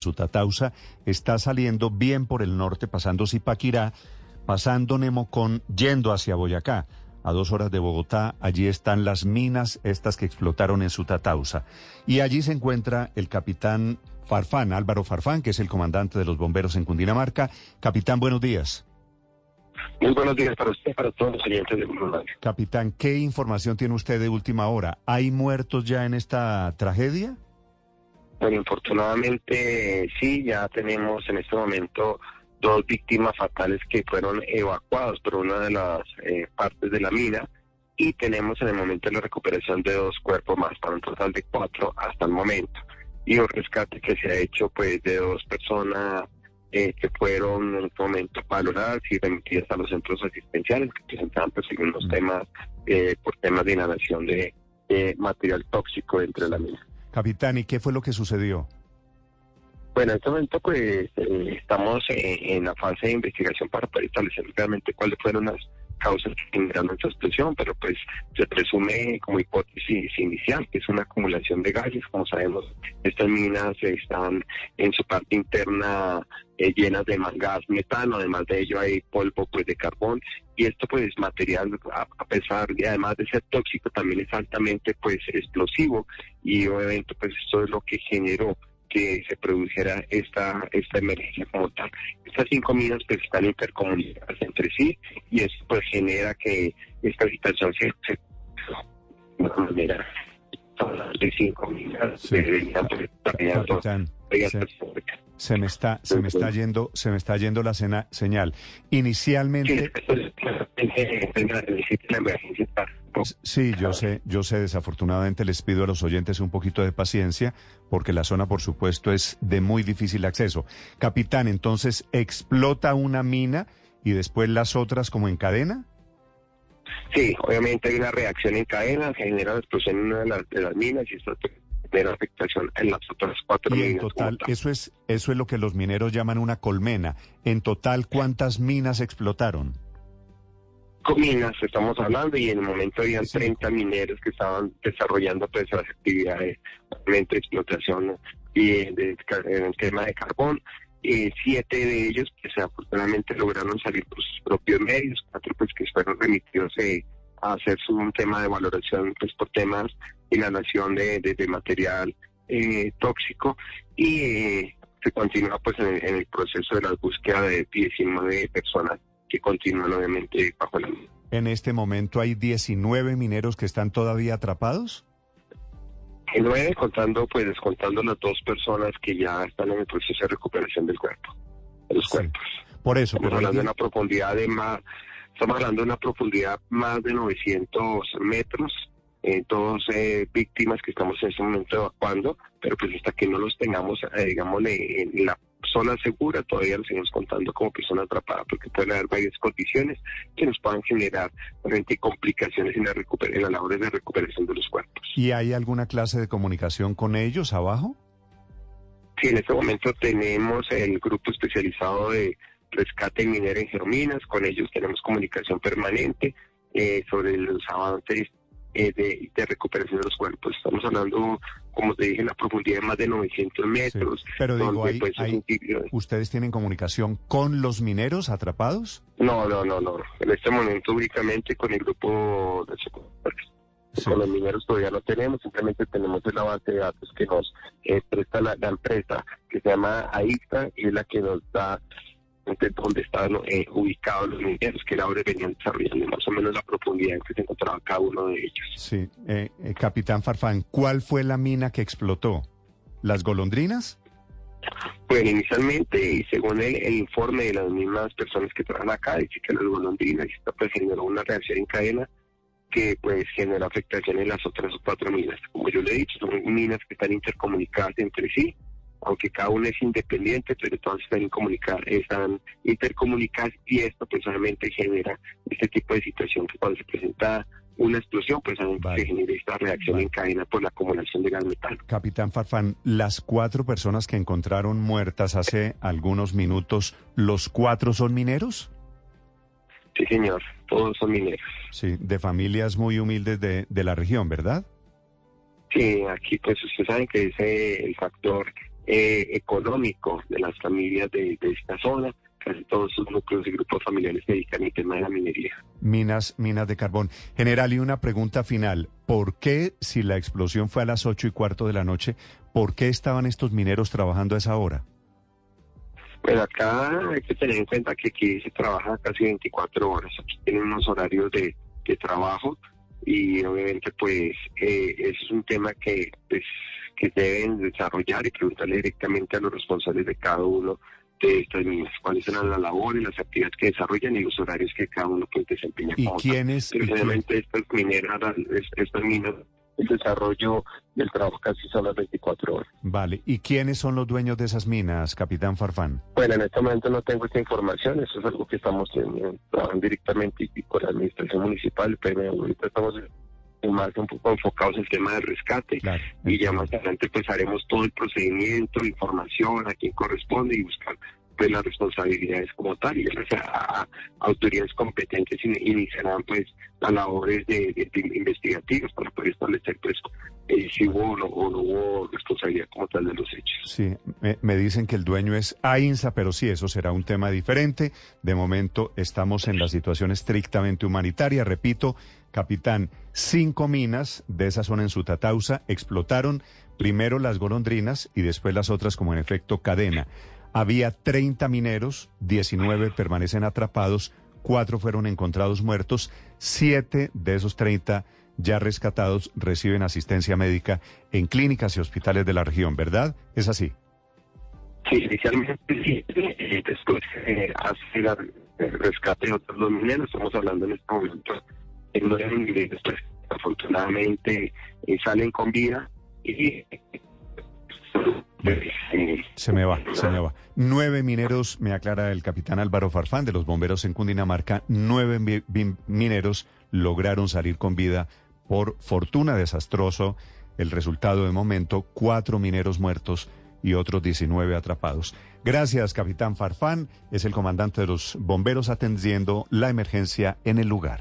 Sutatausa está saliendo bien por el norte, pasando Zipaquirá, pasando Nemocón, yendo hacia Boyacá. A dos horas de Bogotá, allí están las minas, estas que explotaron en Sutatausa. Y allí se encuentra el capitán Farfán, Álvaro Farfán, que es el comandante de los bomberos en Cundinamarca. Capitán, buenos días. Muy buenos días para usted para todos los oyentes de Capitán, ¿qué información tiene usted de última hora? ¿Hay muertos ya en esta tragedia? Bueno, infortunadamente sí, ya tenemos en este momento dos víctimas fatales que fueron evacuados por una de las eh, partes de la mina y tenemos en el momento la recuperación de dos cuerpos más, para un total de cuatro hasta el momento. Y un rescate que se ha hecho pues de dos personas eh, que fueron en este momento valoradas y remitidas a los centros asistenciales que presentaban pues los mm. temas eh, por temas de inhalación de material tóxico dentro de la mina. Capitán, ¿y qué fue lo que sucedió? Bueno, en este momento pues eh, estamos en, la fase de investigación para poder establecer realmente cuáles fueron las causas que generaron esta explosión, pero pues se presume como hipótesis inicial que es una acumulación de gases. Como sabemos, estas minas están en su parte interna eh, llenas de gas metano, además de ello hay polvo pues de carbón. Y esto pues material a, pesar de además de ser tóxico también es altamente pues explosivo. Y obviamente pues esto es lo que generó que se produjera esta, esta emergencia como tal. Estas cinco minas pues están intercomunicadas entre sí y eso pues genera que esta situación se, se de manera de cinco minas sí. Se, me está se me está yendo se me está yendo la señal inicialmente Sí, yo sé, yo sé, desafortunadamente les pido a los oyentes un poquito de paciencia porque la zona, por supuesto, es de muy difícil acceso. Capitán, entonces, ¿explota una mina y después las otras como en cadena? Sí, obviamente hay una reacción en cadena, genera la explosión en una de las, de las minas y esto genera afectación en las otras cuatro y minas. En total, eso es, eso es lo que los mineros llaman una colmena. En total, ¿cuántas minas explotaron? minas estamos hablando y en el momento habían 30 mineros que estaban desarrollando pues las actividades de explotación y de, en el tema de carbón. Eh, siete de ellos pues afortunadamente lograron salir por sus propios medios, cuatro pues que fueron remitidos eh, a hacer un tema de valoración pues por temas de inhalación de, de, material eh, tóxico y eh, se continúa pues en, en, el proceso de la búsqueda de 19 personas que continúan obviamente bajo la ¿En este momento hay 19 mineros que están todavía atrapados? Nueve, contando, pues descontando las dos personas que ya están en el proceso de recuperación del cuerpo, de los cuerpos. Por eso, estamos hablando de una profundidad de más, estamos hablando de una profundidad más de 900 metros, en todos eh, víctimas que estamos en este momento evacuando, pero pues hasta que no los tengamos, eh, digamos, en la zona segura, todavía lo seguimos contando como persona atrapada, porque pueden haber varias condiciones que nos puedan generar realmente complicaciones en la, en la labor de recuperación de los cuerpos. ¿Y hay alguna clase de comunicación con ellos abajo? Sí, en este momento tenemos el grupo especializado de rescate minero en Germinas, con ellos tenemos comunicación permanente eh, sobre los avances eh, de, recuperación de los cuerpos. Estamos hablando, como te dije, en la profundidad de más de 900 metros. Pero digo, pues, ¿ustedes tienen comunicación con los mineros atrapados? No, no, no, no. En este momento únicamente con el grupo de Con los mineros todavía no tenemos, simplemente tenemos la base de datos que nos eh, presta la, la, empresa que se llama AICTA y es la que nos da donde estaban eh, ubicados los mineros que ahora venían desarrollando más o menos la profundidad en que se encontraba cada uno de ellos. Sí, eh, eh, capitán Farfán, ¿cuál fue la mina que explotó? ¿Las golondrinas? Pues inicialmente, y según el, informe de las mismas personas que trabajan acá, dice que las golondrinas pues generó una reacción en cadena que pues generó afectación en las otras cuatro minas. Como yo le he dicho, son minas que están intercomunicadas entre sí aunque cada una es independiente, pero todas están, comunicar, están intercomunicadas y esto personalmente genera este tipo de situación que cuando se presenta una explosión, pues se genera esta reacción en cadena por la acumulación de gas metal. Capitán Farfán, las cuatro personas que encontraron muertas hace algunos minutos, ¿los cuatro son mineros? Sí, señor, todos son mineros. Sí, de familias muy humildes de, de la región, ¿verdad? Sí, aquí pues ustedes saben que es el factor eh, económico de las familias de, esta zona. Casi todos sus núcleos y grupos familiares se dedican al tema de la minería. Minas, minas de carbón. General, y una pregunta final. ¿Por qué, si la explosión fue a las ocho y cuarto de la noche, por qué estaban estos mineros trabajando a esa hora? Bueno, acá hay que tener en cuenta que aquí se trabaja casi 24 horas. Aquí tienen unos horarios de, de trabajo y obviamente pues eh, es un tema que pues que deben desarrollar y preguntarle directamente a los responsables de cada uno de estas minas, cuáles serán las labores, las actividades que desarrollan y los horarios que cada uno puede desempeñar. ¿Y quiénes? Precisamente estas mineras, estas minas el desarrollo del trabajo casi son las 24 horas. Vale, ¿y quiénes son los dueños de esas minas, capitán Farfán? Bueno, en este momento no tengo esta información, eso es algo que estamos trabajando directamente con la administración municipal, pero ahorita estamos más un poco enfocados en el tema del rescate y ya más adelante pues haremos todo el procedimiento, información a quien corresponde y buscar pues las responsabilidades como tal y las autoridades competentes iniciarán pues las labores de, investigativas para poder establecer pues eh, si hubo o no, hubo responsabilidad como tal de los hechos. Sí, me, dicen que el dueño es AINSA, pero sí, eso será un tema diferente. De momento estamos en la situación estrictamente humanitaria. Repito, capitán, cinco minas de esa zona en Sutatausa explotaron primero las golondrinas y después las otras como en efecto cadena. Había 30 mineros, 19 permanecen atrapados, 4 fueron encontrados muertos, 7 de esos 30 ya rescatados reciben asistencia médica en clínicas y hospitales de la región, ¿verdad? ¿Es así? Sí, inicialmente sí, eh, después eh, hace el rescate de otros dos mineros, estamos hablando en este momento de nueve mineros, pues afortunadamente eh, salen con vida y se me va, se me va. Nueve mineros, me aclara el capitán Álvaro Farfán de los bomberos en Cundinamarca, nueve mineros lograron salir con vida por fortuna desastroso. El resultado de momento, cuatro mineros muertos y otros 19 atrapados. Gracias, capitán Farfán. Es el comandante de los bomberos atendiendo la emergencia en el lugar.